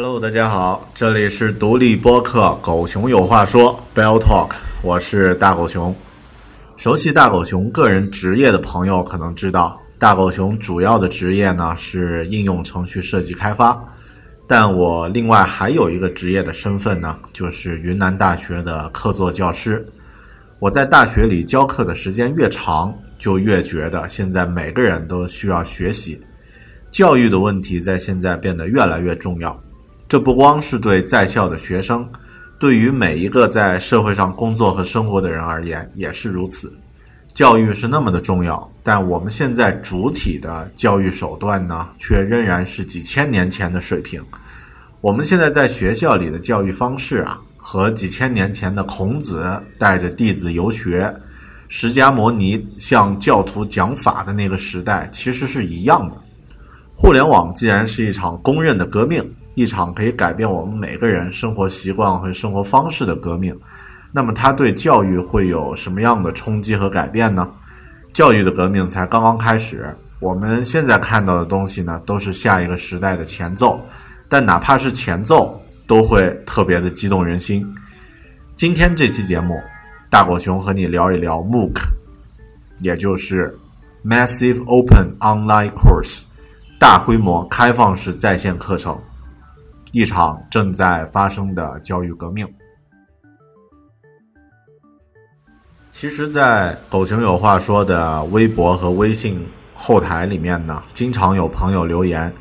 Hello，大家好，这里是独立播客《狗熊有话说》Bell Talk，我是大狗熊。熟悉大狗熊个人职业的朋友可能知道，大狗熊主要的职业呢是应用程序设计开发，但我另外还有一个职业的身份呢，就是云南大学的客座教师。我在大学里教课的时间越长，就越觉得现在每个人都需要学习，教育的问题在现在变得越来越重要。这不光是对在校的学生，对于每一个在社会上工作和生活的人而言也是如此。教育是那么的重要，但我们现在主体的教育手段呢，却仍然是几千年前的水平。我们现在在学校里的教育方式啊，和几千年前的孔子带着弟子游学、释迦牟尼向教徒讲法的那个时代其实是一样的。互联网既然是一场公认的革命，一场可以改变我们每个人生活习惯和生活方式的革命，那么它对教育会有什么样的冲击和改变呢？教育的革命才刚刚开始，我们现在看到的东西呢，都是下一个时代的前奏，但哪怕是前奏，都会特别的激动人心。今天这期节目，大狗熊和你聊一聊 MOOC，也就是 Massive Open Online Course，大规模开放式在线课程。一场正在发生的教育革命。其实，在狗熊有话说的微博和微信后台里面呢，经常有朋友留言，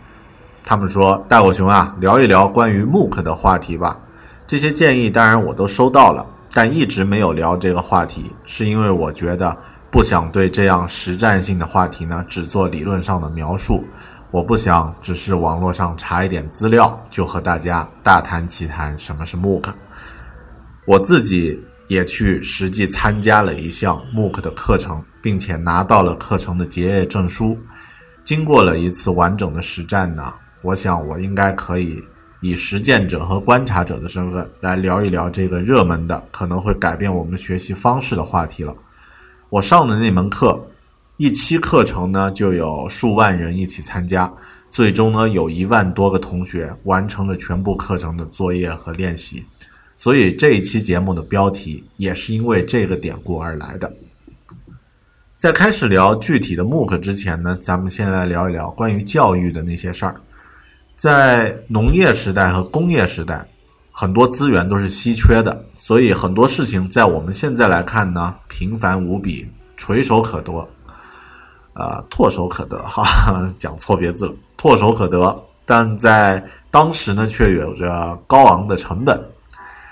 他们说：“大狗熊啊，聊一聊关于 MOOC 的话题吧。”这些建议当然我都收到了，但一直没有聊这个话题，是因为我觉得不想对这样实战性的话题呢，只做理论上的描述。我不想只是网络上查一点资料就和大家大谈其谈什么是 MOOC。我自己也去实际参加了一项 MOOC 的课程，并且拿到了课程的结业证书。经过了一次完整的实战呢，我想我应该可以以实践者和观察者的身份来聊一聊这个热门的、可能会改变我们学习方式的话题了。我上的那门课。一期课程呢，就有数万人一起参加，最终呢，有一万多个同学完成了全部课程的作业和练习。所以这一期节目的标题也是因为这个典故而来的。在开始聊具体的 MOOC 之前呢，咱们先来聊一聊关于教育的那些事儿。在农业时代和工业时代，很多资源都是稀缺的，所以很多事情在我们现在来看呢，平凡无比，垂手可得。呃，唾手可得哈哈，讲错别字了，唾手可得，但在当时呢，却有着高昂的成本。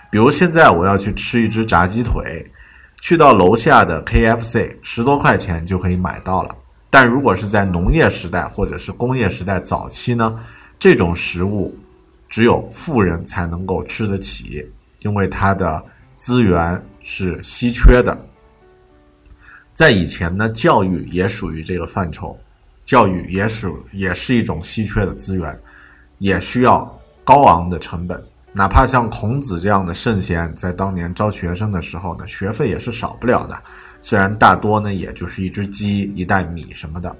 比如现在我要去吃一只炸鸡腿，去到楼下的 KFC，十多块钱就可以买到了。但如果是在农业时代或者是工业时代早期呢，这种食物只有富人才能够吃得起，因为它的资源是稀缺的。在以前呢，教育也属于这个范畴，教育也属也是一种稀缺的资源，也需要高昂的成本。哪怕像孔子这样的圣贤，在当年招学生的时候呢，学费也是少不了的。虽然大多呢，也就是一只鸡、一袋米什么的。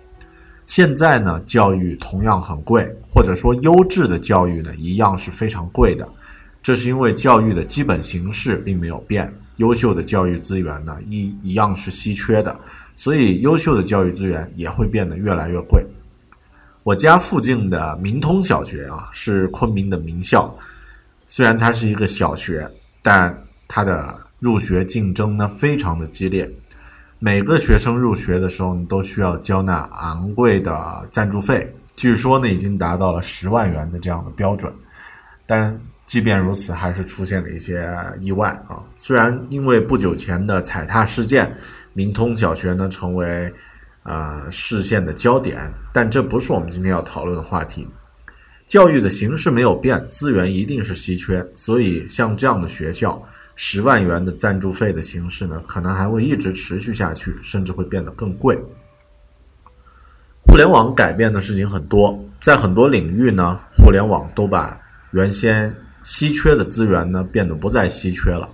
现在呢，教育同样很贵，或者说优质的教育呢，一样是非常贵的。这是因为教育的基本形式并没有变。优秀的教育资源呢，一一样是稀缺的，所以优秀的教育资源也会变得越来越贵。我家附近的明通小学啊，是昆明的名校，虽然它是一个小学，但它的入学竞争呢非常的激烈，每个学生入学的时候你都需要交纳昂贵的赞助费，据说呢已经达到了十万元的这样的标准，但。即便如此，还是出现了一些意外啊。虽然因为不久前的踩踏事件，明通小学呢成为呃视线的焦点，但这不是我们今天要讨论的话题。教育的形式没有变，资源一定是稀缺，所以像这样的学校，十万元的赞助费的形式呢，可能还会一直持续下去，甚至会变得更贵。互联网改变的事情很多，在很多领域呢，互联网都把原先稀缺的资源呢，变得不再稀缺了。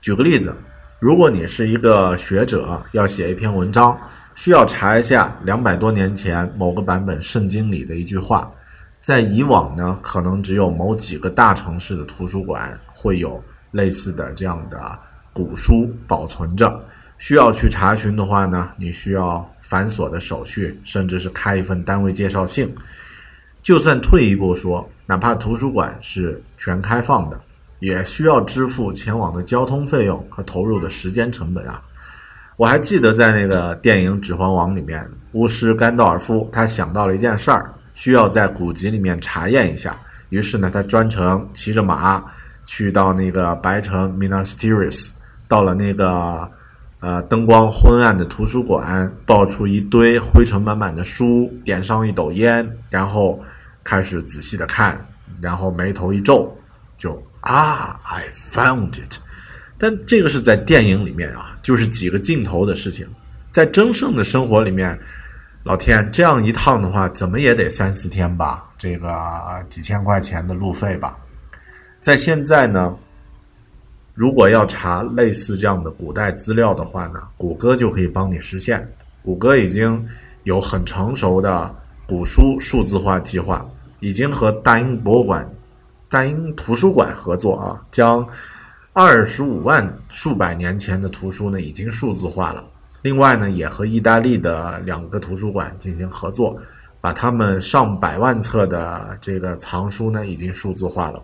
举个例子，如果你是一个学者，要写一篇文章，需要查一下两百多年前某个版本圣经里的一句话，在以往呢，可能只有某几个大城市的图书馆会有类似的这样的古书保存着。需要去查询的话呢，你需要繁琐的手续，甚至是开一份单位介绍信。就算退一步说，哪怕图书馆是全开放的，也需要支付前往的交通费用和投入的时间成本啊！我还记得在那个电影《指环王》里面，巫师甘道尔夫他想到了一件事儿，需要在古籍里面查验一下。于是呢，他专程骑着马去到那个白城 Minas Tirith，到了那个。呃，灯光昏暗的图书馆，抱出一堆灰尘满满的书，点上一斗烟，然后开始仔细的看，然后眉头一皱，就啊，I found it。但这个是在电影里面啊，就是几个镜头的事情。在真正的生活里面，老天，这样一趟的话，怎么也得三四天吧？这个几千块钱的路费吧。在现在呢？如果要查类似这样的古代资料的话呢，谷歌就可以帮你实现。谷歌已经有很成熟的古书数字化计划，已经和大英博物馆、大英图书馆合作啊，将二十五万数百年前的图书呢已经数字化了。另外呢，也和意大利的两个图书馆进行合作，把他们上百万册的这个藏书呢已经数字化了。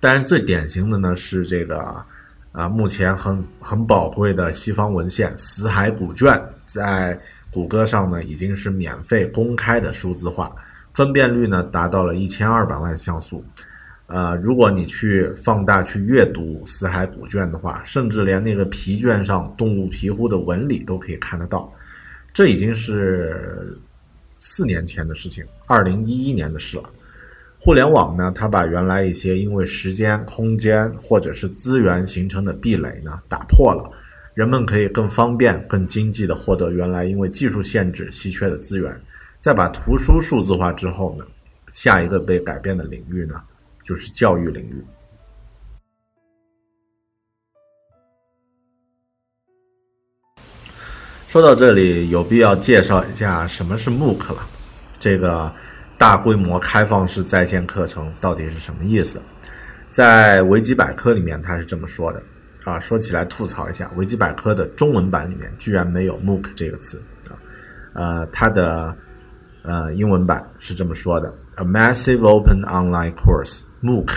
当然，最典型的呢是这个，啊，目前很很宝贵的西方文献《死海古卷》在谷歌上呢已经是免费公开的数字化，分辨率呢达到了一千二百万像素。呃，如果你去放大去阅读《死海古卷》的话，甚至连那个皮卷上动物皮肤的纹理都可以看得到。这已经是四年前的事情，二零一一年的事了。互联网呢，它把原来一些因为时间、空间或者是资源形成的壁垒呢打破了，人们可以更方便、更经济的获得原来因为技术限制稀缺的资源。再把图书数字化之后呢，下一个被改变的领域呢，就是教育领域。说到这里，有必要介绍一下什么是 MOOC 了，这个。大规模开放式在线课程到底是什么意思？在维基百科里面，他是这么说的啊。说起来吐槽一下，维基百科的中文版里面居然没有 MOOC 这个词啊。呃，它的呃英文版是这么说的：A massive open online course MOOC，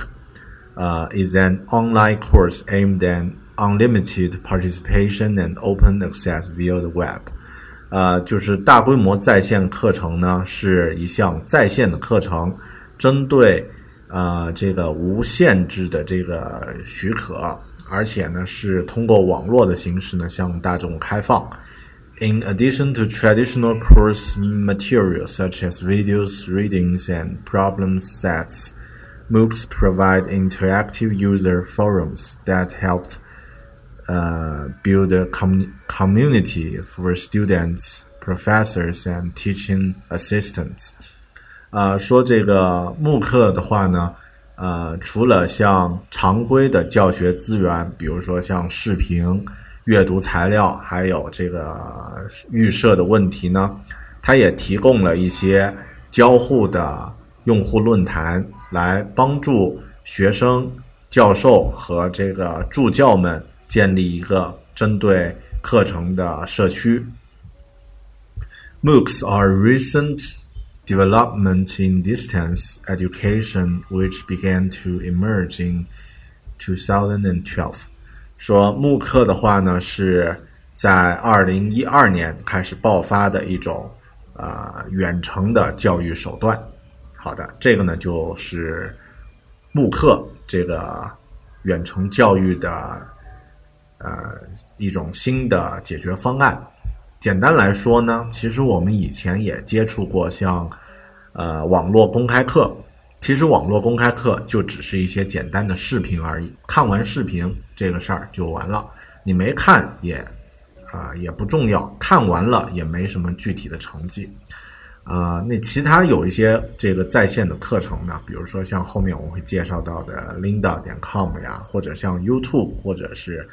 呃，is an online course aimed at unlimited participation and open access via the web。呃，就是大规模在线课程呢，是一项在线的课程，针对呃这个无限制的这个许可而且呢是通过网络的形式呢向大众开放。In addition to traditional course materials such as videos, readings, and problem sets, MOOCs provide interactive user forums that help uh, build a com community for students, professors, and teaching assistants. 啊、呃，说这个慕课的话呢， 呃，除了像常规的教学资源，比如说像视频、阅读材料，还有这个预设的问题呢，它也提供了一些交互的用户论坛，来帮助学生、教授和这个助教们建立一个针对课程的社区。MOOCs are recent development in distance education, which began to emerge in 2012. 说慕课的话呢，是在二零一二年开始爆发的一种呃远程的教育手段。好的，这个呢就是慕课这个远程教育的呃一种新的解决方案。简单来说呢，其实我们以前也接触过像呃网络公开课。其实网络公开课就只是一些简单的视频而已，看完视频这个事儿就完了。你没看也啊、也不重要，看完了也没什么具体的成绩。啊、呃，那其他有一些这个在线的课程呢，比如说像后面我会介绍到的 Linda 点 com 呀，或者像 YouTube 或者是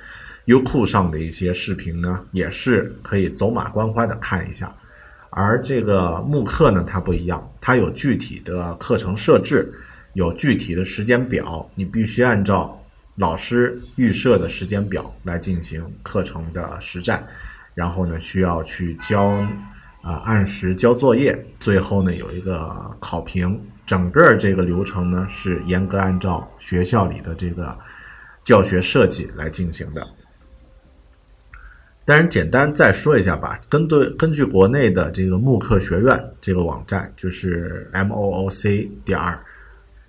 优酷上的一些视频呢，也是可以走马观花的看一下。而这个慕课呢，它不一样，它有具体的课程设置，有具体的时间表，你必须按照老师预设的时间表来进行课程的实战，然后呢，需要去交啊、呃、按时交作业，最后呢有一个考评，整个这个流程呢是严格按照学校里的这个教学设计来进行的。当然，简单再说一下吧。根据根据国内的这个慕课学院这个网站，就是 m o o c 点儿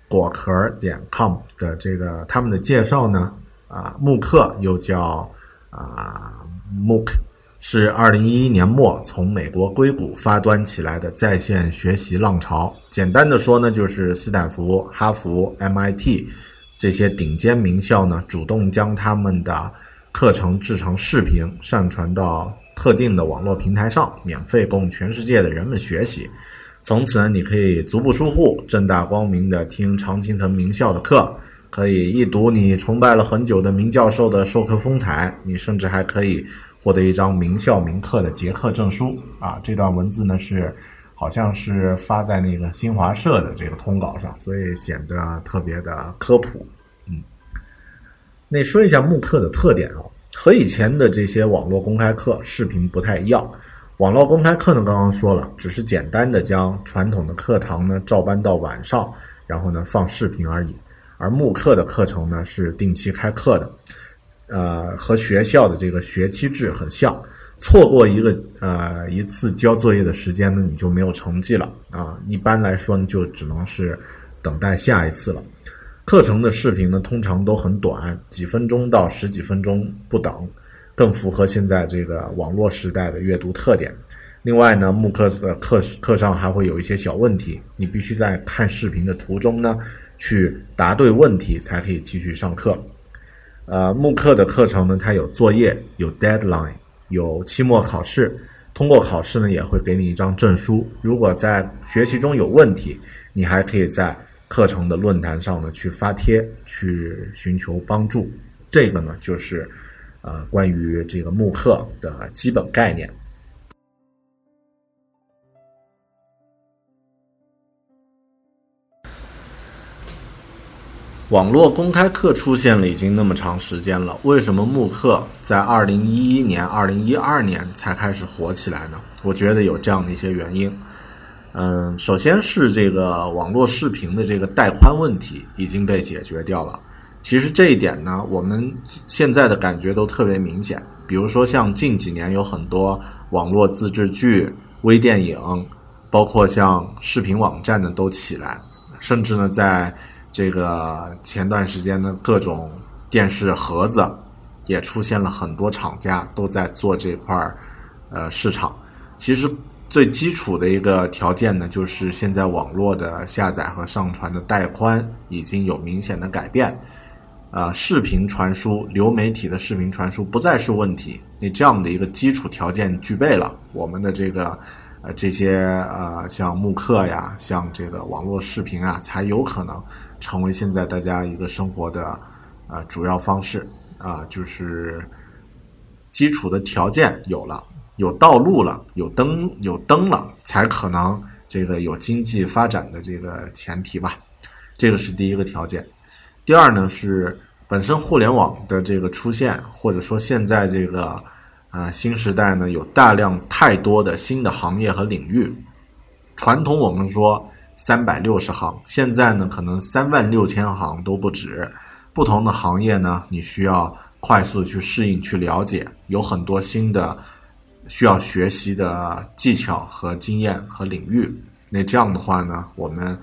果壳点 com 的这个他们的介绍呢，啊，慕课又叫啊 MOOC，是二零一一年末从美国硅谷发端起来的在线学习浪潮。简单的说呢，就是斯坦福、哈佛、MIT 这些顶尖名校呢，主动将他们的课程制成视频，上传到特定的网络平台上，免费供全世界的人们学习。从此呢，你可以足不出户，正大光明的听常青藤名校的课，可以一睹你崇拜了很久的名教授的授课风采。你甚至还可以获得一张名校名课的结课证书。啊，这段文字呢是好像是发在那个新华社的这个通稿上，所以显得特别的科普。那说一下慕课的特点啊，和以前的这些网络公开课视频不太一样。网络公开课呢，刚刚说了，只是简单的将传统的课堂呢照搬到晚上，然后呢放视频而已。而慕课的课程呢是定期开课的，呃，和学校的这个学期制很像。错过一个呃一次交作业的时间呢，你就没有成绩了啊。一般来说呢，就只能是等待下一次了。课程的视频呢，通常都很短，几分钟到十几分钟不等，更符合现在这个网络时代的阅读特点。另外呢，慕课的课课上还会有一些小问题，你必须在看视频的途中呢，去答对问题，才可以继续上课。呃，慕课的课程呢，它有作业，有 deadline，有期末考试。通过考试呢，也会给你一张证书。如果在学习中有问题，你还可以在课程的论坛上呢，去发帖，去寻求帮助。这个呢，就是呃关于这个慕课的基本概念。网络公开课出现了已经那么长时间了，为什么慕课在二零一一年、二零一二年才开始火起来呢？我觉得有这样的一些原因。嗯，首先是这个网络视频的这个带宽问题已经被解决掉了。其实这一点呢，我们现在的感觉都特别明显。比如说，像近几年有很多网络自制剧、微电影，包括像视频网站呢都起来，甚至呢，在这个前段时间呢，各种电视盒子也出现了很多厂家都在做这块儿呃市场。其实最基础的一个条件呢，就是现在网络的下载和上传的带宽已经有明显的改变。啊，视频传输、流媒体的视频传输不再是问题。你这样的一个基础条件具备了，我们的这个呃这些呃像慕课呀，像这个网络视频啊，才有可能成为现在大家一个生活的呃主要方式啊，就是基础的条件有了，有道路了，有灯有灯了，才可能这个有经济发展的这个前提吧。这个是第一个条件。第二呢是本身互联网的这个出现，或者说现在这个啊新时代呢有大量太多的新的行业和领域。传统我们说三百六十行，现在呢可能三万六千行都不止。不同的行业呢，你需要快速去适应、去了解，有很多新的需要学习的技巧和经验和领域。那这样的话呢，我们。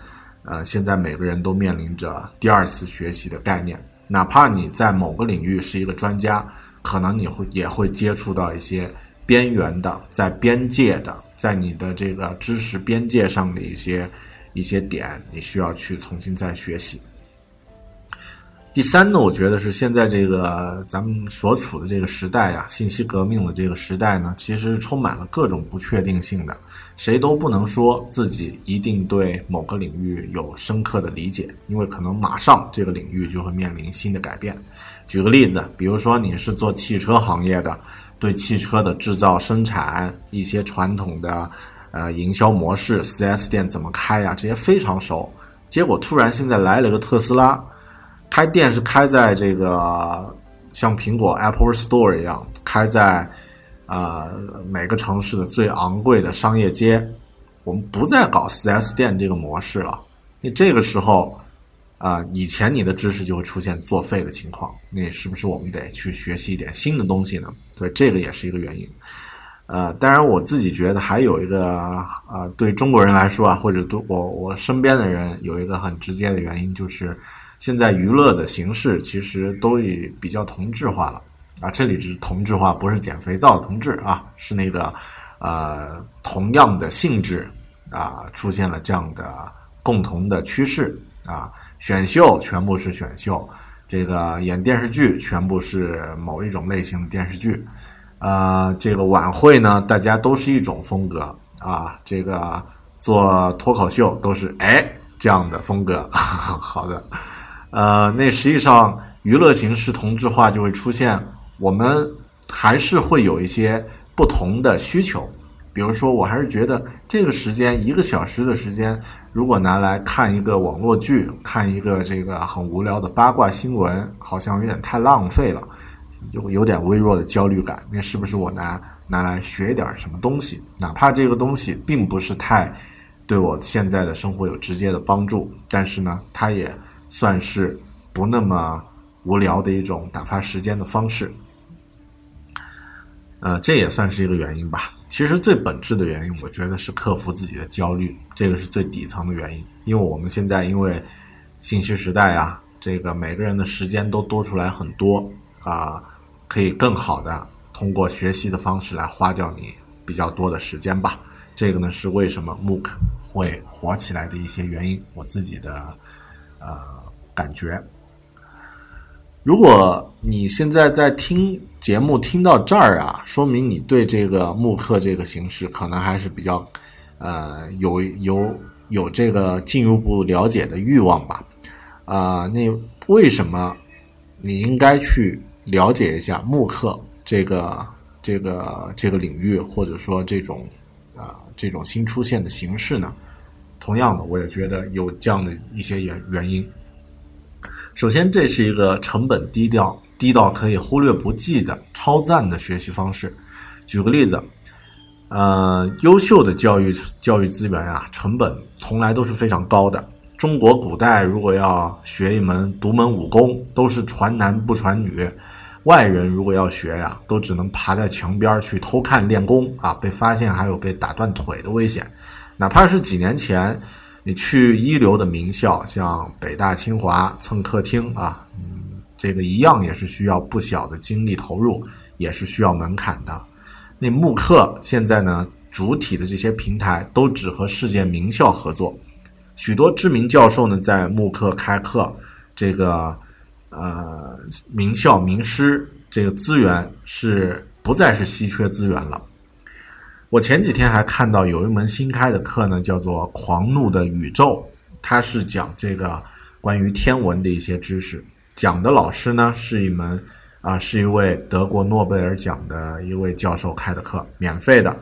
呃，现在每个人都面临着第二次学习的概念，哪怕你在某个领域是一个专家，可能你会也会接触到一些边缘的、在边界的、在你的这个知识边界上的一些一些点，你需要去重新再学习。第三呢，我觉得是现在这个咱们所处的这个时代啊，信息革命的这个时代呢，其实充满了各种不确定性的，谁都不能说自己一定对某个领域有深刻的理解，因为可能马上这个领域就会面临新的改变。举个例子，比如说你是做汽车行业的，对汽车的制造生产一些传统的呃营销模式，4S 店怎么开呀，这些非常熟，结果突然现在来了个特斯拉。开店是开在这个像苹果 Apple Store 一样，开在啊每个城市的最昂贵的商业街。我们不再搞 4S 店这个模式了。那这个时候啊，以前你的知识就会出现作废的情况。那是不是我们得去学习一点新的东西呢？对，这个也是一个原因。呃，当然我自己觉得还有一个啊，对中国人来说啊，或者对我我身边的人有一个很直接的原因就是。现在娱乐的形式其实都已比较同质化了啊，这里是同质化，不是减肥皂的同质啊，是那个呃同样的性质啊，出现了这样的共同的趋势啊，选秀全部是选秀，这个演电视剧全部是某一种类型的电视剧，呃，这个晚会呢，大家都是一种风格啊，这个做脱口秀都是哎这样的风格，好的。呃，那实际上娱乐形式同质化就会出现，我们还是会有一些不同的需求。比如说，我还是觉得这个时间一个小时的时间，如果拿来看一个网络剧，看一个这个很无聊的八卦新闻，好像有点太浪费了，有有点微弱的焦虑感。那是不是我拿拿来学点什么东西？哪怕这个东西并不是太对我现在的生活有直接的帮助，但是呢，它也。算是不那么无聊的一种打发时间的方式，呃，这也算是一个原因吧。其实最本质的原因，我觉得是克服自己的焦虑，这个是最底层的原因。因为我们现在因为信息时代啊，这个每个人的时间都多出来很多啊，可以更好的通过学习的方式来花掉你比较多的时间吧。这个呢是为什么 MOOC 会火起来的一些原因，我自己的。呃，感觉，如果你现在在听节目听到这儿啊，说明你对这个慕课这个形式可能还是比较呃有有有这个进一步了解的欲望吧。啊，那为什么你应该去了解一下慕课这个这个这个领域，或者说这种啊这种新出现的形式呢？同样的，我也觉得有这样的一些原原因。首先，这是一个成本低调、低到可以忽略不计的超赞的学习方式。举个例子，呃，优秀的教育教育资源啊，成本从来都是非常高的。中国古代如果要学一门独门武功，都是传男不传女。外人如果要学呀，都只能爬在墙边去偷看练功啊，被发现还有被打断腿的危险。哪怕是几年前，你去一流的名校，像北大、清华蹭客厅啊，嗯，这个一样也是需要不小的精力投入，也是需要门槛的。那慕课现在呢，主体的这些平台都只和世界名校合作，许多知名教授呢在慕课开课，这个呃名校名师这个资源是不再是稀缺资源了。我前几天还看到有一门新开的课呢，叫做《狂怒的宇宙》，它是讲这个关于天文的一些知识。讲的老师呢是一门啊，是一位德国诺贝尔奖的一位教授开的课，免费的，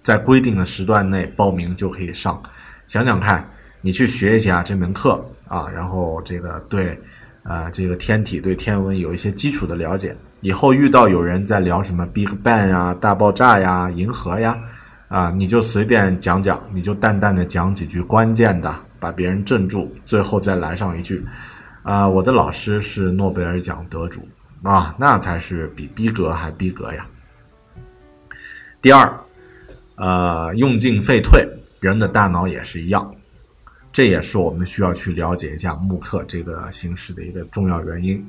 在规定的时段内报名就可以上。想想看，你去学一下这门课啊，然后这个对啊这个天体对天文有一些基础的了解。以后遇到有人在聊什么 Big Bang 呀、大爆炸呀、银河呀，啊，你就随便讲讲，你就淡淡的讲几句关键的，把别人镇住，最后再来上一句，啊，我的老师是诺贝尔奖得主啊，那才是比逼格还逼格呀。第二，呃，用进废退，人的大脑也是一样，这也是我们需要去了解一下慕课这个形式的一个重要原因。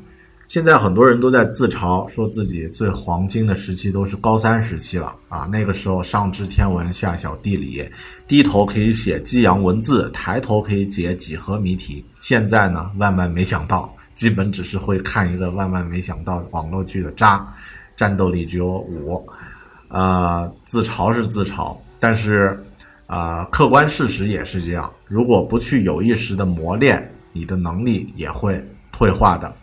现在很多人都在自嘲，说自己最黄金的时期都是高三时期了啊！那个时候上知天文，下晓地理，低头可以写激扬文字，抬头可以解几何谜题。现在呢，万万没想到，基本只是会看一个万万没想到网络剧的渣，战斗力只有五。啊，自嘲是自嘲，但是啊，客观事实也是这样。如果不去有意识的磨练，你的能力也会退化的。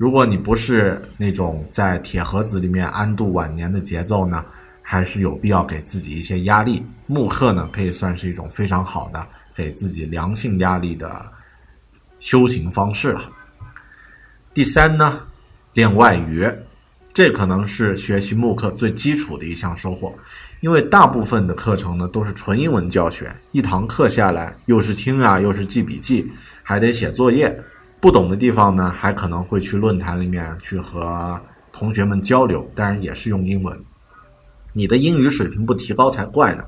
如果你不是那种在铁盒子里面安度晚年的节奏呢，还是有必要给自己一些压力。慕课呢，可以算是一种非常好的给自己良性压力的修行方式了。第三呢，练外语，这可能是学习慕课最基础的一项收获，因为大部分的课程呢都是纯英文教学，一堂课下来又是听啊，又是记笔记，还得写作业。不懂的地方呢，还可能会去论坛里面去和同学们交流，当然也是用英文。你的英语水平不提高才怪呢。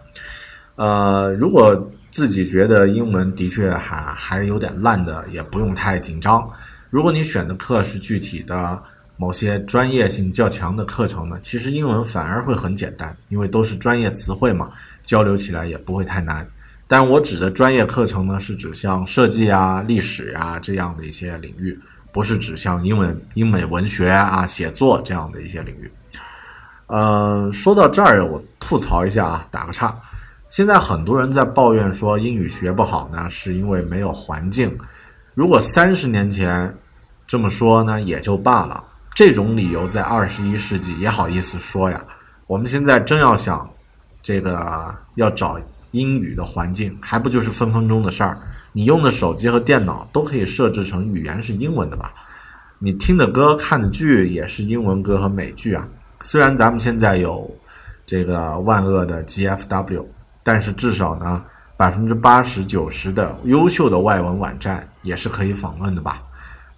呃，如果自己觉得英文的确还还有点烂的，也不用太紧张。如果你选的课是具体的某些专业性较强的课程呢，其实英文反而会很简单，因为都是专业词汇嘛，交流起来也不会太难。但我指的专业课程呢，是指像设计啊、历史啊这样的一些领域，不是指像英文、英美文学啊、写作这样的一些领域。呃，说到这儿，我吐槽一下啊，打个岔。现在很多人在抱怨说英语学不好呢，是因为没有环境。如果三十年前这么说呢，也就罢了。这种理由在二十一世纪也好意思说呀？我们现在真要想这个要找。英语的环境还不就是分分钟的事儿？你用的手机和电脑都可以设置成语言是英文的吧？你听的歌、看的剧也是英文歌和美剧啊。虽然咱们现在有这个万恶的 GFW，但是至少呢，百分之八十九十的优秀的外文网站也是可以访问的吧？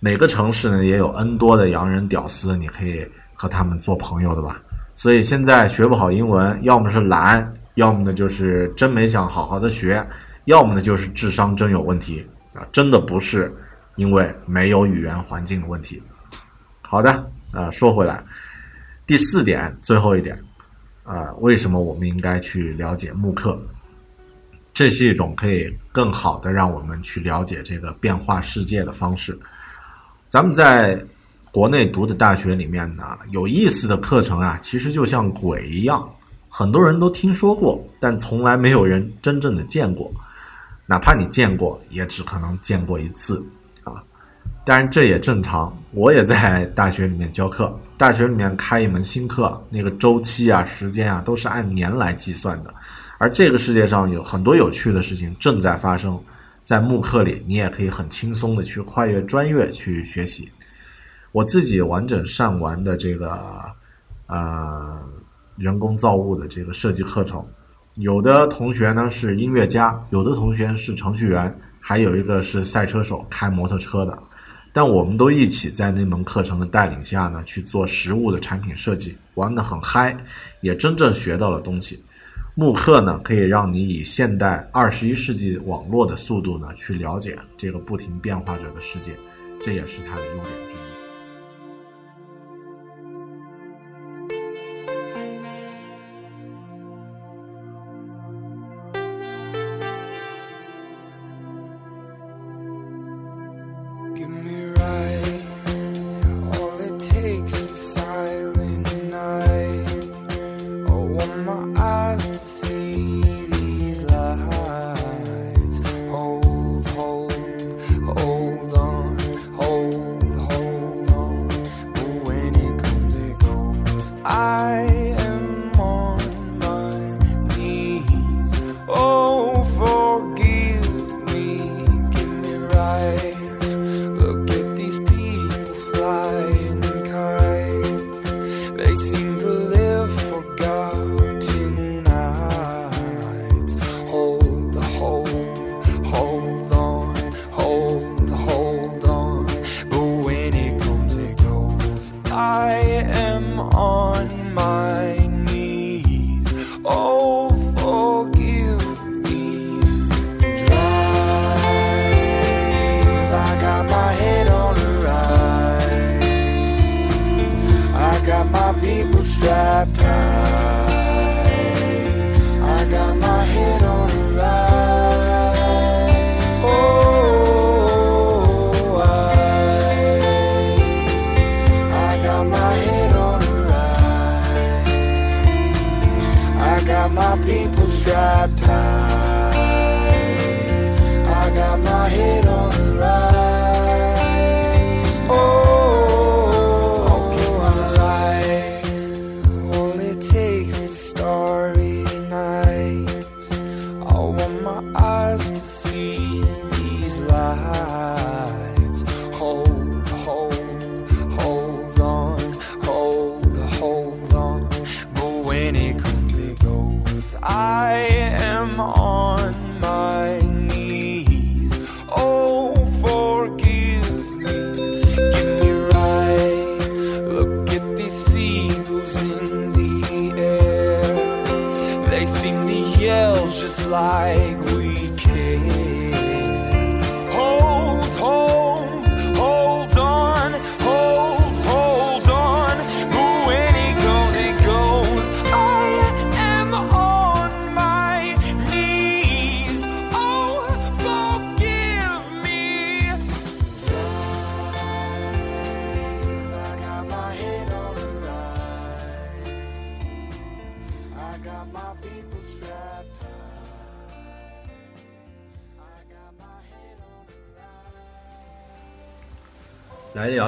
每个城市呢也有 N 多的洋人屌丝，你可以和他们做朋友的吧？所以现在学不好英文，要么是懒。要么呢就是真没想好好的学，要么呢就是智商真有问题啊！真的不是因为没有语言环境的问题。好的，啊，说回来，第四点，最后一点，啊，为什么我们应该去了解慕课？这是一种可以更好的让我们去了解这个变化世界的方式。咱们在国内读的大学里面呢，有意思的课程啊，其实就像鬼一样。很多人都听说过，但从来没有人真正的见过。哪怕你见过，也只可能见过一次啊。当然，这也正常。我也在大学里面教课，大学里面开一门新课，那个周期啊、时间啊，都是按年来计算的。而这个世界上有很多有趣的事情正在发生，在慕课里，你也可以很轻松的去跨越专业去学习。我自己完整上完的这个，呃。人工造物的这个设计课程，有的同学呢是音乐家，有的同学是程序员，还有一个是赛车手，开摩托车的。但我们都一起在那门课程的带领下呢，去做实物的产品设计，玩得很嗨，也真正学到了东西。慕课呢，可以让你以现代二十一世纪网络的速度呢，去了解这个不停变化着的世界，这也是它的优点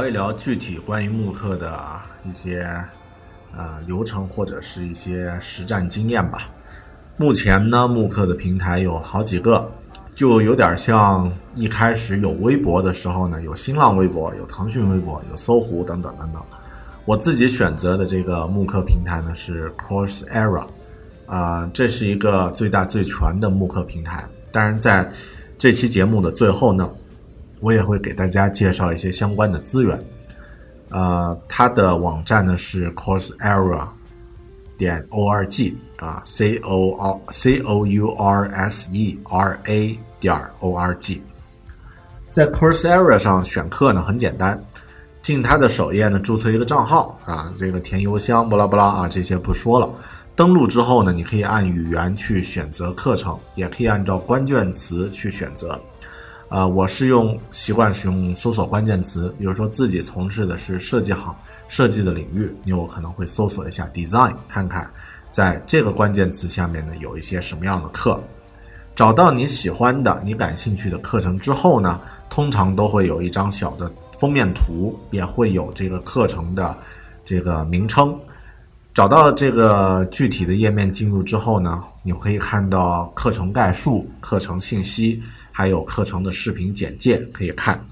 聊一聊具体关于慕课的一些呃流程或者是一些实战经验吧。目前呢，慕课的平台有好几个，就有点像一开始有微博的时候呢，有新浪微博、有腾讯微博、有搜狐等等等等。我自己选择的这个慕课平台呢是 Coursera，啊、这是一个最大最全的慕课平台。当然，在这期节目的最后呢，我也会给大家介绍一些相关的资源。呃，它的网站呢是 Coursera 点 org 啊，c o r c o u r s e r a 点 org。在 Coursera 上选课呢很简单，进它的首页呢注册一个账号啊，这个填邮箱，巴拉巴拉啊，这些不说了。登录之后呢，你可以按语言去选择课程，也可以按照关键词去选择。呃，我是用习惯使用搜索关键词，比如说自己从事的是设计行设计的领域，你有可能会搜索一下 design，看看在这个关键词下面呢有一些什么样的课。找到你喜欢的、你感兴趣的课程之后呢，通常都会有一张小的封面图，也会有这个课程的这个名称。找到这个具体的页面进入之后呢，你可以看到课程概述、课程信息，还有课程的视频简介可以看。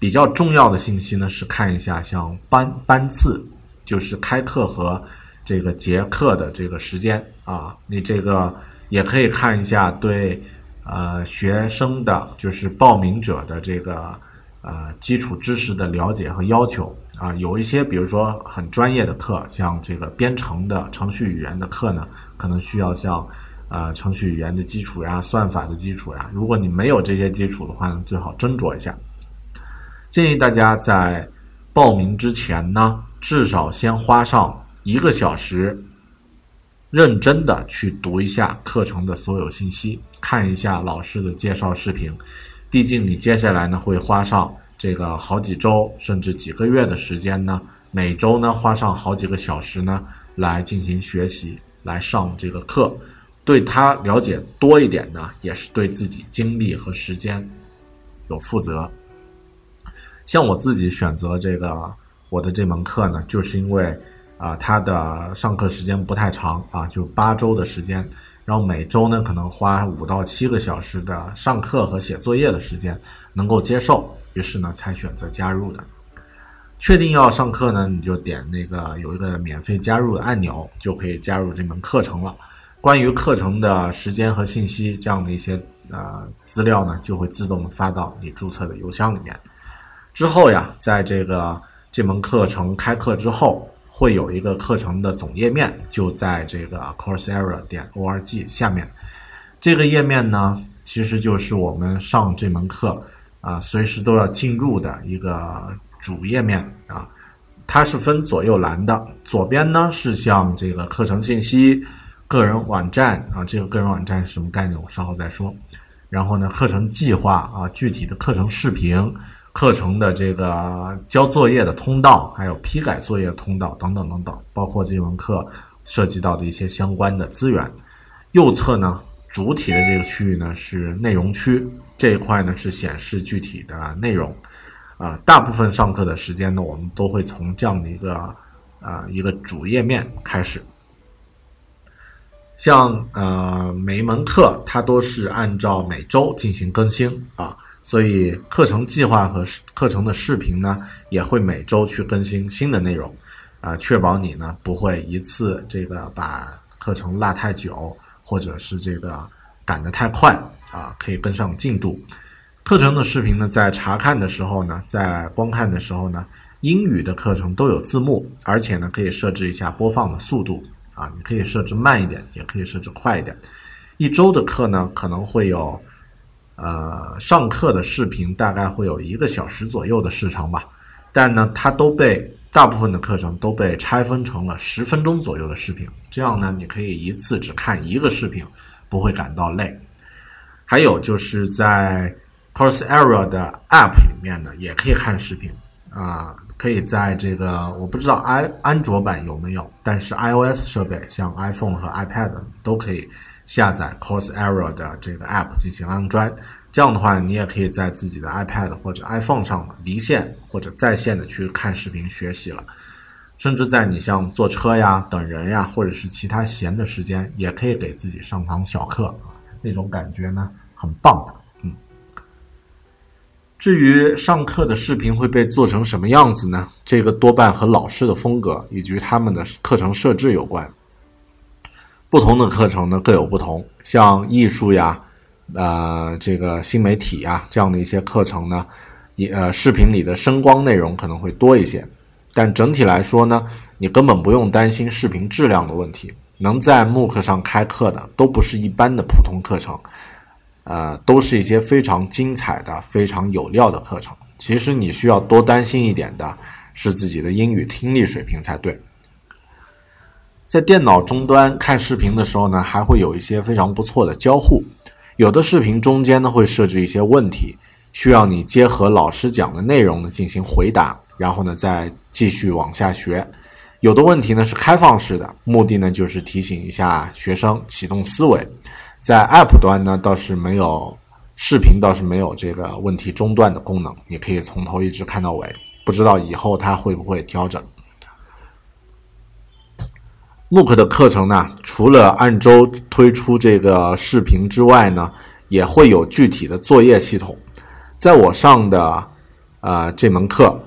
比较重要的信息呢是看一下像班班次，就是开课和这个结课的这个时间啊。你这个也可以看一下对呃学生的，就是报名者的这个呃基础知识的了解和要求啊。有一些比如说很专业的课，像这个编程的程序语言的课呢，可能需要像呃程序语言的基础呀、算法的基础呀。如果你没有这些基础的话呢，最好斟酌一下。建议大家在报名之前呢，至少先花上一个小时，认真的去读一下课程的所有信息，看一下老师的介绍视频。毕竟你接下来呢会花上这个好几周甚至几个月的时间呢，每周呢花上好几个小时呢来进行学习，来上这个课。对他了解多一点呢，也是对自己精力和时间有负责。像我自己选择这个我的这门课呢，就是因为啊、它的上课时间不太长啊，就八周的时间，然后每周呢可能花五到七个小时的上课和写作业的时间能够接受，于是呢才选择加入的。确定要上课呢，你就点那个有一个免费加入的按钮，就可以加入这门课程了。关于课程的时间和信息这样的一些呃资料呢，就会自动发到你注册的邮箱里面。之后呀，在这个这门课程开课之后，会有一个课程的总页面，就在这个 Coursera 点 org 下面。这个页面呢，其实就是我们上这门课啊、随时都要进入的一个主页面啊。它是分左右栏的，左边呢是像这个课程信息、个人网站啊，这个个人网站是什么概念？我稍后再说。然后呢，课程计划啊，具体的课程视频。课程的这个交作业的通道，还有批改作业通道等等等等，包括这门课涉及到的一些相关的资源。右侧呢，主体的这个区域呢是内容区，这一块呢是显示具体的内容。啊、大部分上课的时间呢，我们都会从这样的一个啊、一个主页面开始。像呃每一门课它都是按照每周进行更新啊，所以课程计划和课程的视频呢也会每周去更新新的内容啊，确保你呢不会一次这个把课程落太久，或者是这个赶得太快啊，可以跟上进度。课程的视频呢，在查看的时候呢，在观看的时候呢，英语的课程都有字幕，而且呢可以设置一下播放的速度啊，你可以设置慢一点，也可以设置快一点。一周的课呢，可能会有呃上课的视频大概会有一个小时左右的时长吧，但呢，它都被大部分的课程都被拆分成了十分钟左右的视频，这样呢，你可以一次只看一个视频，不会感到累。还有就是在 Coursera 的 App 里面呢，也可以看视频啊、可以在这个我不知道安安卓版有没有，但是 iOS 设备像 iPhone 和 iPad 都可以下载 Course Error 的这个 App 进行安装。这样的话，你也可以在自己的 iPad 或者 iPhone 上离线或者在线的去看视频学习了。甚至在你像坐车呀、等人呀，或者是其他闲的时间，也可以给自己上堂小课啊，那种感觉呢，很棒的。至于上课的视频会被做成什么样子呢？这个多半和老师的风格以及他们的课程设置有关。不同的课程呢各有不同，像艺术呀、呃这个新媒体呀这样的一些课程呢，也呃视频里的声光内容可能会多一些。但整体来说呢，你根本不用担心视频质量的问题。能在 MOOC 上开课的，都不是一般的普通课程，呃，都是一些非常精彩的、非常有料的课程。其实你需要多担心一点的是自己的英语听力水平才对。在电脑终端看视频的时候呢，还会有一些非常不错的交互。有的视频中间呢会设置一些问题，需要你结合老师讲的内容呢进行回答，然后呢再继续往下学。有的问题呢是开放式的，目的呢就是提醒一下学生启动思维。在 App 端呢倒是没有视频，倒是没有这个问题中断的功能，你可以从头一直看到尾。不知道以后它会不会调整。MOOC 的课程呢，除了按周推出这个视频之外呢，也会有具体的作业系统。在我上的呃这门课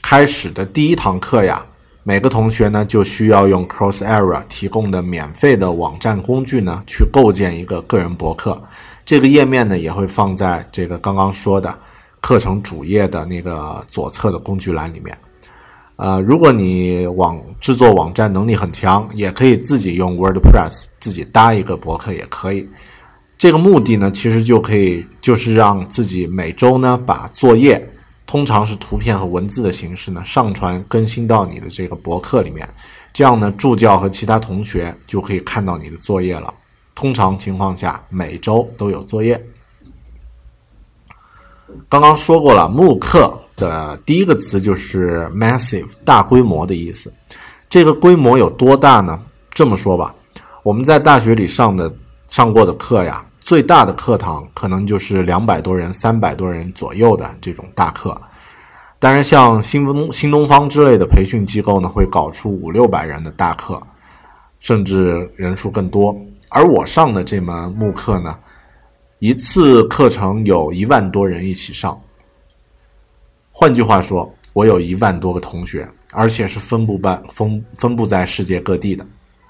开始的第一堂课呀，每个同学呢就需要用 Cross Era 提供的免费的网站工具呢，去构建一个个人博客。这个页面呢也会放在这个刚刚说的课程主页的那个左侧的工具栏里面。呃，如果你网制作网站能力很强，也可以自己用 WordPress 自己搭一个博客也可以。这个目的呢，其实就可以就是让自己每周呢把作业，通常是图片和文字的形式呢上传更新到你的这个博客里面，这样呢助教和其他同学就可以看到你的作业了。通常情况下，每周都有作业。刚刚说过了，慕课的第一个词就是 massive，大规模的意思。这个规模有多大呢？这么说吧，我们在大学里上的上过的课呀，最大的课堂可能就是两百多人、三百多人左右的这种大课。当然，像新东新东方之类的培训机构呢，会搞出五六百人的大课，甚至人数更多。而我上的这门慕课呢，一次课程有一万多人一起上。换句话说，我有一万多个同学，而且是分布班分分布在世界各地的。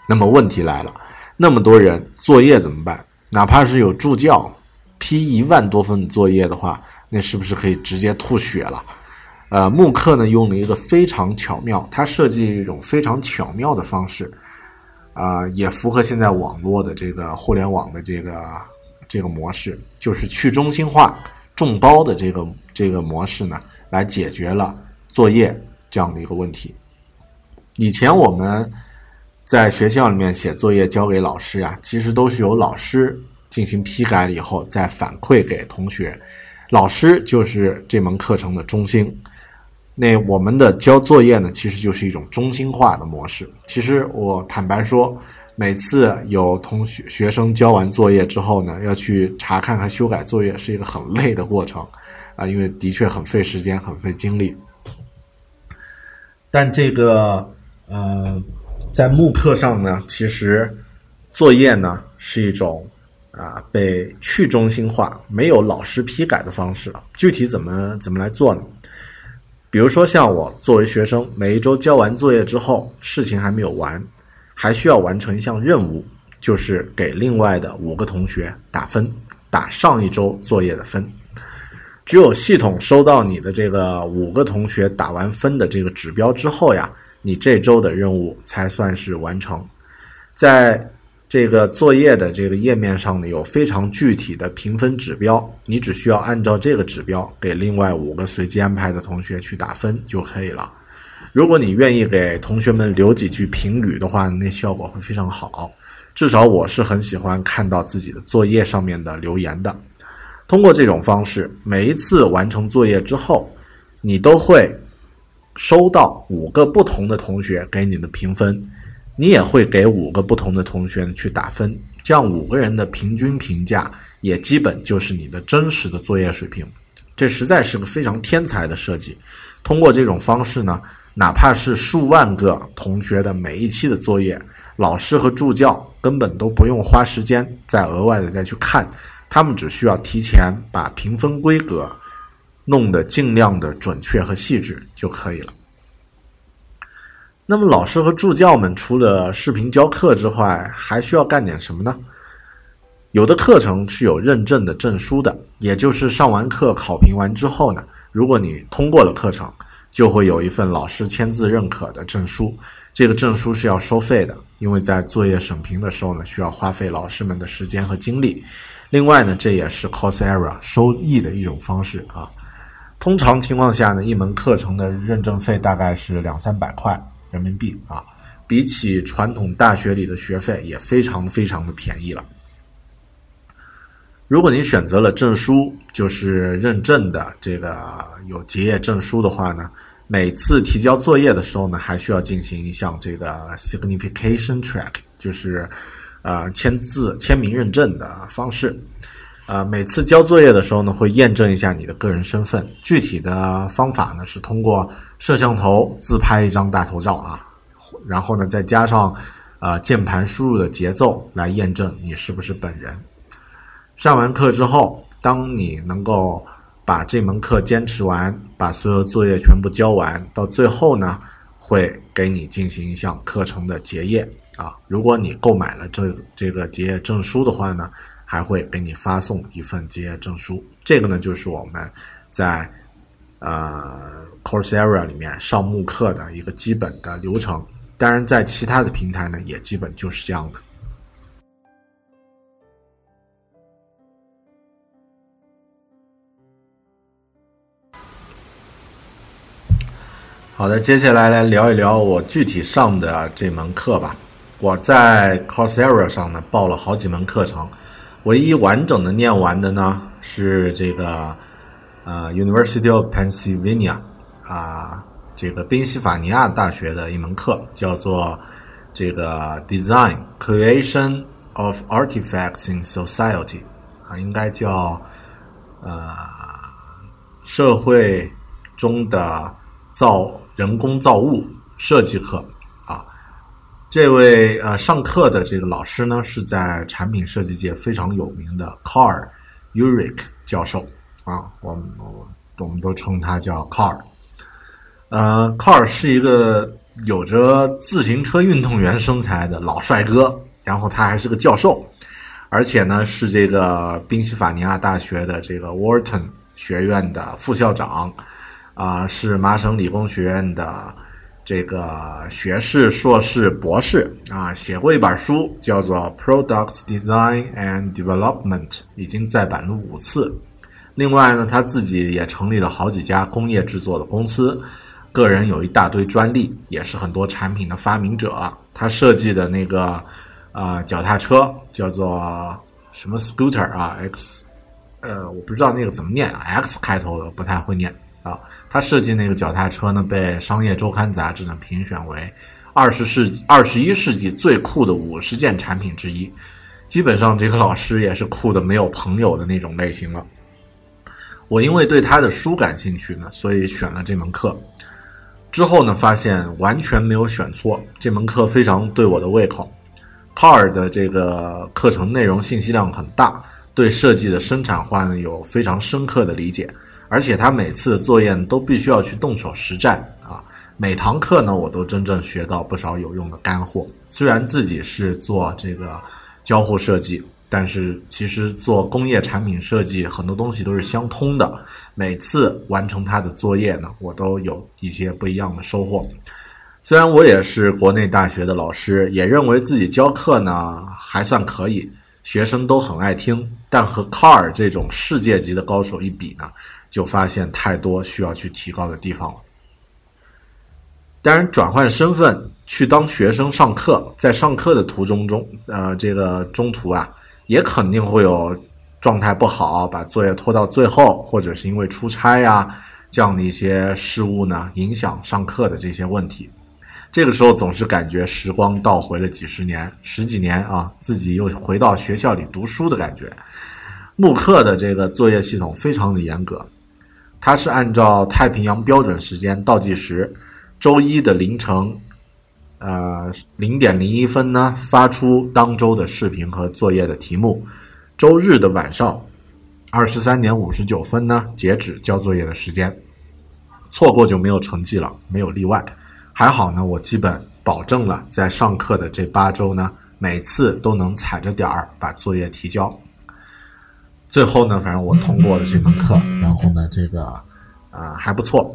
那么问题来了，那么多人作业怎么办？哪怕是有助教批一万多份作业的话，那是不是可以直接吐血了？呃，慕课呢用了一个非常巧妙，它设计了一种非常巧妙的方式，啊、也符合现在网络的这个互联网的这个这个模式，就是去中心化众包的这个这个模式呢，来解决了作业这样的一个问题。以前我们在学校里面写作业交给老师呀，其实都是由老师进行批改了以后再反馈给同学，老师就是这门课程的中心。那我们的交作业呢，其实就是一种中心化的模式。其实我坦白说，每次有同学学生交完作业之后呢，要去查看和修改作业，是一个很累的过程啊，因为的确很费时间，很费精力。但这个呃，在慕课上呢，其实作业呢是一种啊被去中心化、没有老师批改的方式了。具体怎么怎么来做呢？比如说像我作为学生，每一周交完作业之后，事情还没有完，还需要完成一项任务，就是给另外的五个同学打分，打上一周作业的分。只有系统收到你的这个五个同学打完分的这个指标之后呀，你这周的任务才算是完成。在这个作业的这个页面上呢，有非常具体的评分指标，你只需要按照这个指标给另外五个随机安排的同学去打分就可以了。如果你愿意给同学们留几句评语的话，那效果会非常好。至少我是很喜欢看到自己的作业上面的留言的。通过这种方式，每一次完成作业之后，你都会收到五个不同的同学给你的评分，你也会给五个不同的同学去打分，这样五个人的平均评价也基本就是你的真实的作业水平。这实在是个非常天才的设计。通过这种方式呢，哪怕是数万个同学的每一期的作业，老师和助教根本都不用花时间再额外的再去看。他们只需要提前把评分规格弄得尽量的准确和细致就可以了。那么，老师和助教们除了视频教课之外，还需要干点什么呢？有的课程是有认证的证书的，也就是上完课考评完之后呢，如果你通过了课程，就会有一份老师签字认可的证书。这个证书是要收费的，因为在作业审评的时候呢，需要花费老师们的时间和精力。另外呢，这也是 Coursera 收益的一种方式啊。通常情况下呢，一门课程的认证费大概是两三百块人民币啊，比起传统大学里的学费也非常非常的便宜了。如果你选择了证书，就是认证的这个有结业证书的话呢，每次提交作业的时候呢，还需要进行一项这个 signification track，就是呃签字签名认证的方式。呃，每次交作业的时候呢，会验证一下你的个人身份。具体的方法呢，是通过摄像头自拍一张大头照啊，然后呢，再加上呃键盘输入的节奏来验证你是不是本人。上完课之后，当你能够把这门课坚持完，把所有作业全部交完，到最后呢，会给你进行一项课程的结业啊。如果你购买了这这个结业证书的话呢，还会给你发送一份结业证书。这个呢，就是我们在呃 Coursera 里面上慕课的一个基本的流程。当然，在其他的平台呢，也基本就是这样的。好的，接下来来聊一聊我具体上的这门课吧。我在 Coursera 上呢报了好几门课程，唯一完整的念完的呢是这个呃 University of Pennsylvania 啊，这个宾夕法尼亚大学的一门课，叫做这个 Design Creation of Artifacts in Society 啊，应该叫呃社会中的造人工造物设计课，这位呃上课的这个老师呢是在产品设计界非常有名的 Carl u r i c 教授啊，我们我们都称他叫 Carl。呃，Carl 是一个有着自行车运动员身材的老帅哥，然后他还是个教授，而且呢是这个宾夕法尼亚大学的这个 Wharton 学院的副校长。啊，是麻省理工学院的这个学士、硕士、博士啊，写过一本书，叫做《Product Design and Development》，已经再版了五次。另外呢，他自己也成立了好几家工业制作的公司，个人有一大堆专利，也是很多产品的发明者。他设计的那个啊脚踏车叫做什么 Scooter 啊，X，呃，我不知道那个怎么念，X 开头的，不太会念。啊，他设计那个脚踏车呢，被《商业周刊》杂志呢评选为二十世纪、二十一世纪最酷的五十件产品之一。基本上，这个老师也是酷的没有朋友的那种类型了。我因为对他的书感兴趣呢，所以选了这门课。之后呢，发现完全没有选错，这门课非常对我的胃口。卡尔的这个课程内容信息量很大，对设计的生产化呢有非常深刻的理解，而且他每次的作业都必须要去动手实战啊。每堂课呢，我都真正学到不少有用的干货。虽然自己是做这个交互设计。但是其实做工业产品设计，很多东西都是相通的。每次完成他的作业呢，我都有一些不一样的收获。虽然我也是国内大学的老师，也认为自己教课呢还算可以，学生都很爱听。但和卡尔这种世界级的高手一比呢，就发现太多需要去提高的地方了。当然，转换身份去当学生上课，在上课的途中中，呃，这个中途啊。也肯定会有状态不好，把作业拖到最后，或者是因为出差呀这样的一些事物呢，影响上课的这些问题。这个时候总是感觉时光倒回了几十年、十几年啊，自己又回到学校里读书的感觉。慕课的这个作业系统非常的严格，它是按照太平洋标准时间倒计时，周一的凌晨。呃，零点零一分呢，发出当周的视频和作业的题目。周日的晚上二十三点五十九分呢，截止交作业的时间。错过就没有成绩了，没有例外。还好呢，我基本保证了在上课的这八周呢，每次都能踩着点儿把作业提交。最后呢，反正我通过了这门课，然后呢，这个啊还不错。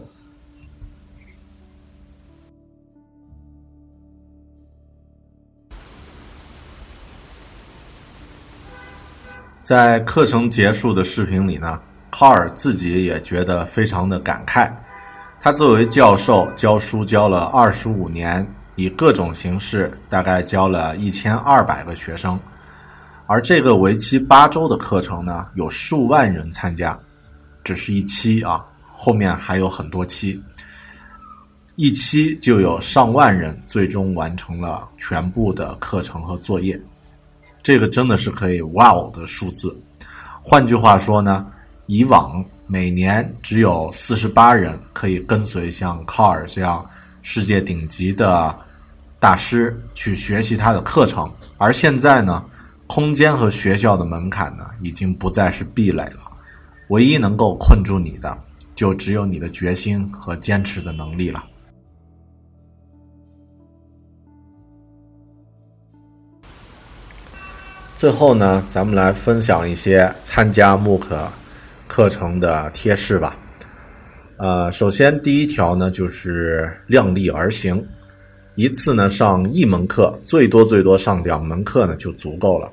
在课程结束的视频里呢，卡尔自己也觉得非常的感慨。他作为教授，教书教了二十五年，以各种形式，大概教了一千二百个学生。而这个为期八周的课程呢，有数万人参加，只是一期啊，后面还有很多期，一期就有上万人最终完成了全部的课程和作业。这个真的是可以哇哦的数字。换句话说呢，以往每年只有四十八人可以跟随像卡尔这样世界顶级的大师去学习他的课程，而现在呢，空间和学校的门槛呢，已经不再是壁垒了。唯一能够困住你的，就只有你的决心和坚持的能力了。最后呢，咱们来分享一些参加慕课课程的贴士吧。呃，首先第一条呢，就是量力而行，一次呢上一门课，最多最多上两门课呢就足够了。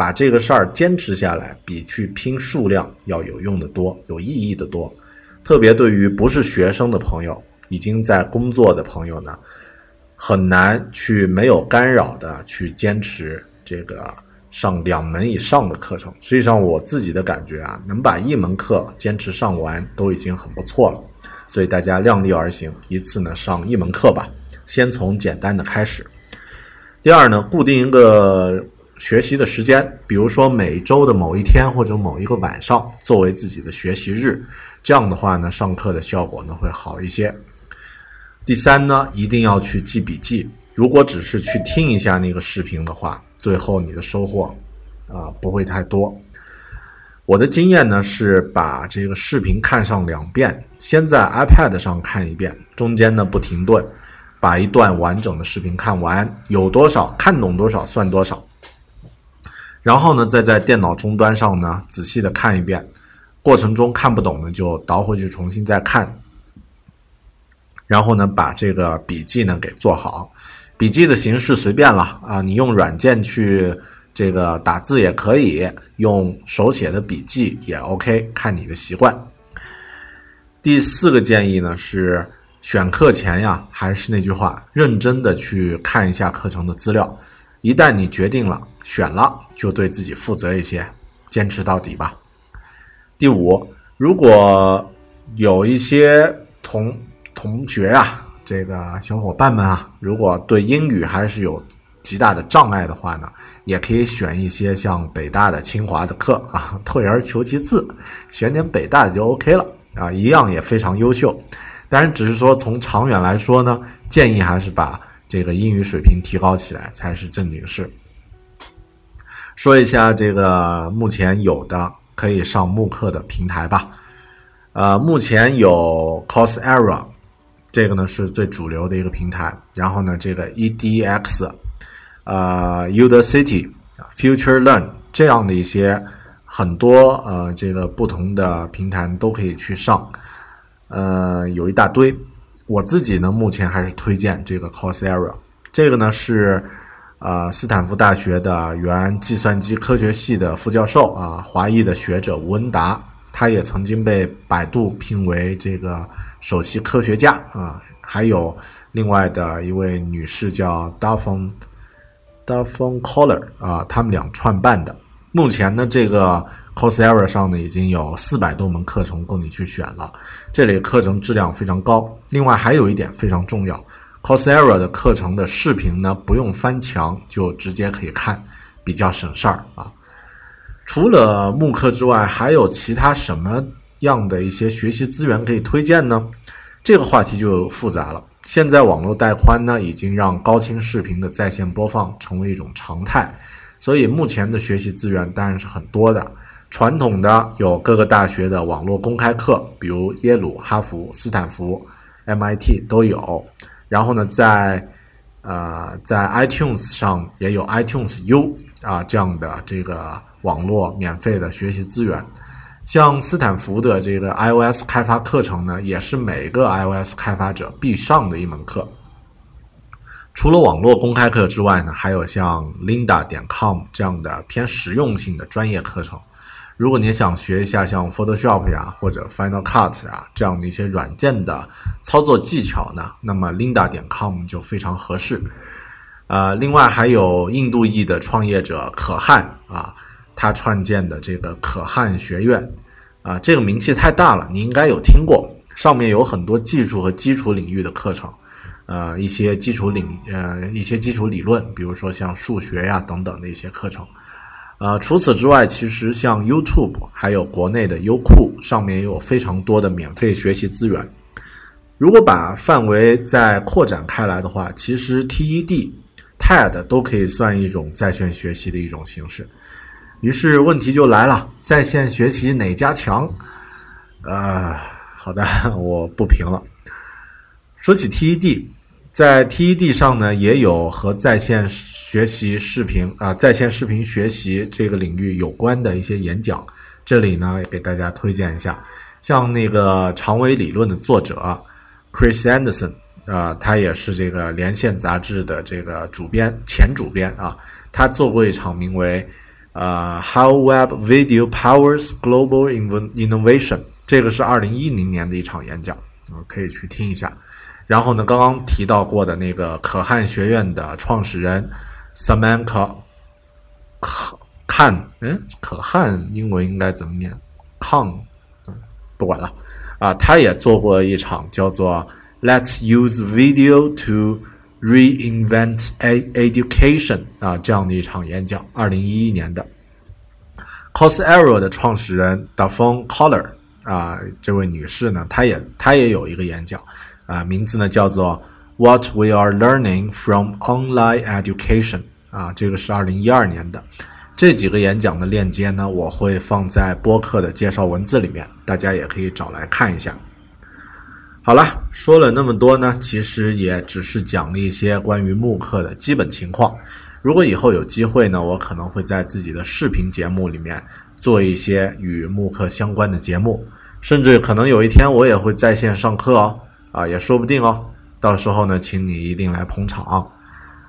把这个事儿坚持下来，比去拼数量要有用的多，有意义的多。特别对于不是学生的朋友，已经在工作的朋友呢，很难去没有干扰的去坚持这个。上两门以上的课程，实际上我自己的感觉啊，能把一门课坚持上完都已经很不错了。所以大家量力而行，一次呢上一门课吧，先从简单的开始。第二呢，固定一个学习的时间，比如说每周的某一天或者某一个晚上作为自己的学习日，这样的话呢，上课的效果呢会好一些。第三呢，一定要去记笔记，如果只是去听一下那个视频的话。最后你的收获，啊不会太多。我的经验呢是把这个视频看上两遍，先在 iPad 上看一遍，中间呢不停顿，把一段完整的视频看完，有多少看懂多少算多少。然后呢再在电脑终端上呢仔细的看一遍，过程中看不懂呢就倒回去重新再看，然后呢把这个笔记呢给做好。笔记的形式随便了啊，你用软件去这个打字也可以，用手写的笔记也 OK，看你的习惯。第四个建议呢是选课前呀，还是那句话，认真的去看一下课程的资料。一旦你决定了选了，就对自己负责一些，坚持到底吧。第五，如果有一些同同学啊。这个小伙伴们啊，如果对英语还是有极大的障碍的话呢，也可以选一些像北大的、清华的课啊，退而求其次，选点北大的就 OK 了啊，一样也非常优秀。当然，只是说从长远来说呢，建议还是把这个英语水平提高起来才是正经事。说一下这个目前有的可以上慕课的平台吧。呃，目前有 Coursera，这个呢是最主流的一个平台。然后呢，这个 EDX，呃，Udacity、Future Learn 这样的一些很多呃这个不同的平台都可以去上。呃，有一大堆。我自己呢，目前还是推荐这个 Coursera。这个呢是呃斯坦福大学的原计算机科学系的副教授啊，华裔的学者吴恩达。他也曾经被百度聘为这个首席科学家啊，还有另外的一位女士叫 Daphne Daphne Collar 啊，他们俩创办的。目前呢，这个 Coursera 上呢已经有四百多门课程供你去选了，这里课程质量非常高。另外还有一点非常重要，Coursera 的课程的视频呢不用翻墙就直接可以看，比较省事儿啊。除了慕课之外，还有其他什么样的一些学习资源可以推荐呢？这个话题就复杂了。现在网络带宽呢，已经让高清视频的在线播放成为一种常态，所以目前的学习资源当然是很多的。传统的有各个大学的网络公开课，比如耶鲁、哈佛、斯坦福、MIT 都有。然后呢，在呃在 iTunes 上也有 iTunes U 啊这样的这个。网络免费的学习资源，像斯坦福的这个 iOS 开发课程呢，也是每个 iOS 开发者必上的一门课。除了网络公开课之外呢，还有像 Linda 点 com 这样的偏实用性的专业课程。如果你想学一下像 Photoshop 呀或者 Final Cut 啊这样的一些软件的操作技巧呢，那么 Linda 点 com 就非常合适。呃，另外还有印度裔的创业者可汗啊。他创建的这个可汗学院，啊，这个名气太大了，你应该有听过。上面有很多技术和基础领域的课程，呃，一些基础领呃一些基础理论，比如说像数学呀等等的一些课程。呃，除此之外，其实像 YouTube 还有国内的优酷上面也有非常多的免费学习资源。如果把范围再扩展开来的话，其实 TED、TED 都可以算一种在线学习的一种形式。于是问题就来了，在线学习哪家强？呃，好的，我不评了。说起 TED，在 TED 上呢，也有和在线学习视频啊，在线视频学习这个领域有关的一些演讲。这里呢，也给大家推荐一下，像那个长尾理论的作者 Chris Anderson 啊，他也是这个连线杂志的这个主编，前主编啊，他做过一场名为。呃，How Web Video Powers Global Innovation，这个是二零一零年的一场演讲，啊，可以去听一下。然后呢，刚刚提到过的那个可汗学院的创始人 Samantha 可汗，嗯，可汗英文应该怎么念？Kang，嗯，不管了，啊，他也做过一场叫做 Let's Use Video to Reinvent education 啊，这样的一场演讲，二零一一年的。Cosera 的创始人 Daphne Collar 啊，这位女士呢，她也她也有一个演讲啊，名字呢叫做 What We Are Learning from Online Education 啊，这个是二零一二年的。这几个演讲的链接呢，我会放在播客的介绍文字里面，大家也可以找来看一下。好了，说了那么多呢，其实也只是讲了一些关于慕课的基本情况。如果以后有机会呢，我可能会在自己的视频节目里面做一些与慕课相关的节目，甚至可能有一天我也会在线上课哦，啊，也说不定哦。到时候呢，请你一定来捧场。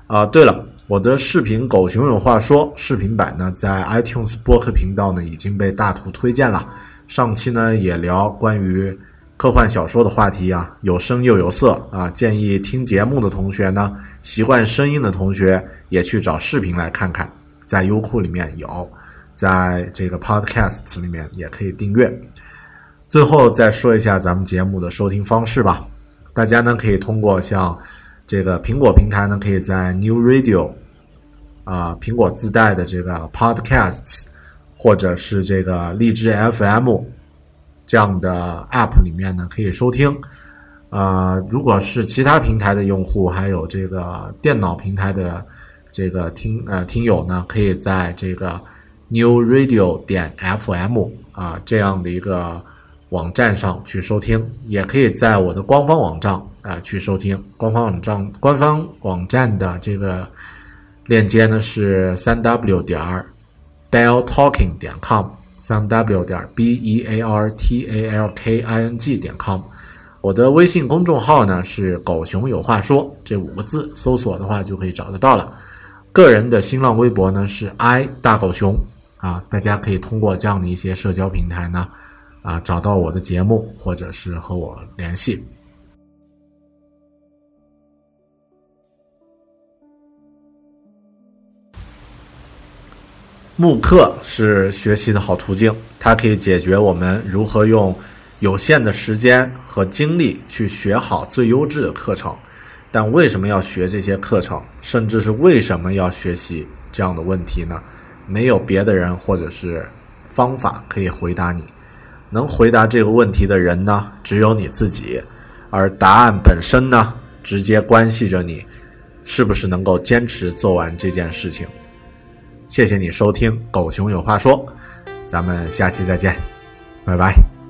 啊，对了，我的视频《狗熊有话说》视频版呢，在 iTunes 播客频道呢已经被大图推荐了。上期呢也聊关于。科幻小说的话题啊，有声又有色啊，建议听节目的同学呢，习惯声音的同学也去找视频来看看，在优酷里面有，在这个 Podcast 里面也可以订阅。最后再说一下咱们节目的收听方式吧，大家呢可以通过像这个苹果平台呢，可以在 New Radio 啊、苹果自带的这个 Podcasts，或者是这个荔枝 FM 这样的 App 里面呢可以收听。呃，如果是其他平台的用户，还有这个电脑平台的这个听呃听友呢，可以在这个 New Radio 点 FM 啊、这样的一个网站上去收听，也可以在我的官方网站啊、去收听。官方网站官方网站的这个链接呢是三 w 点儿 bell talking 点 com，三 w 点 b e a r t a l k i n g 点 com。我的微信公众号呢是“狗熊有话说”这五个字，搜索的话就可以找得到了。个人的新浪微博呢是 i 大狗熊啊，大家可以通过这样的一些社交平台呢啊找到我的节目，或者是和我联系。慕课是学习的好途径，它可以解决我们如何用有限的时间和精力去学好最优质的课程。但为什么要学这些课程，甚至是为什么要学习这样的问题呢？没有别的人或者是方法可以回答你。能回答这个问题的人呢，只有你自己。而答案本身呢，直接关系着你是不是能够坚持做完这件事情。谢谢你收听《狗熊有话说》，咱们下期再见，拜拜。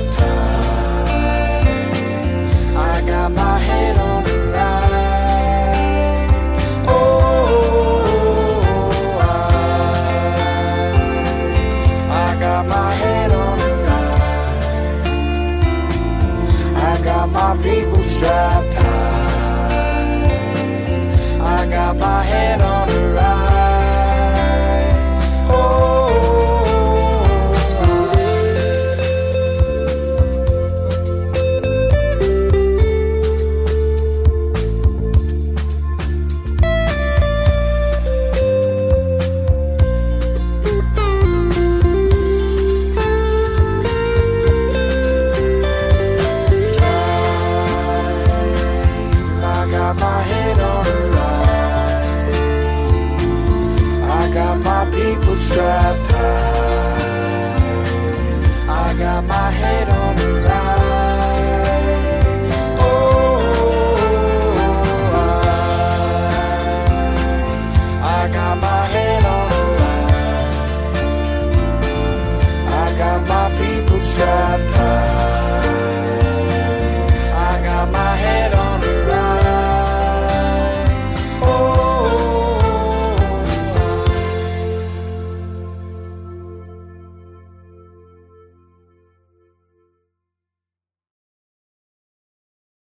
baptized.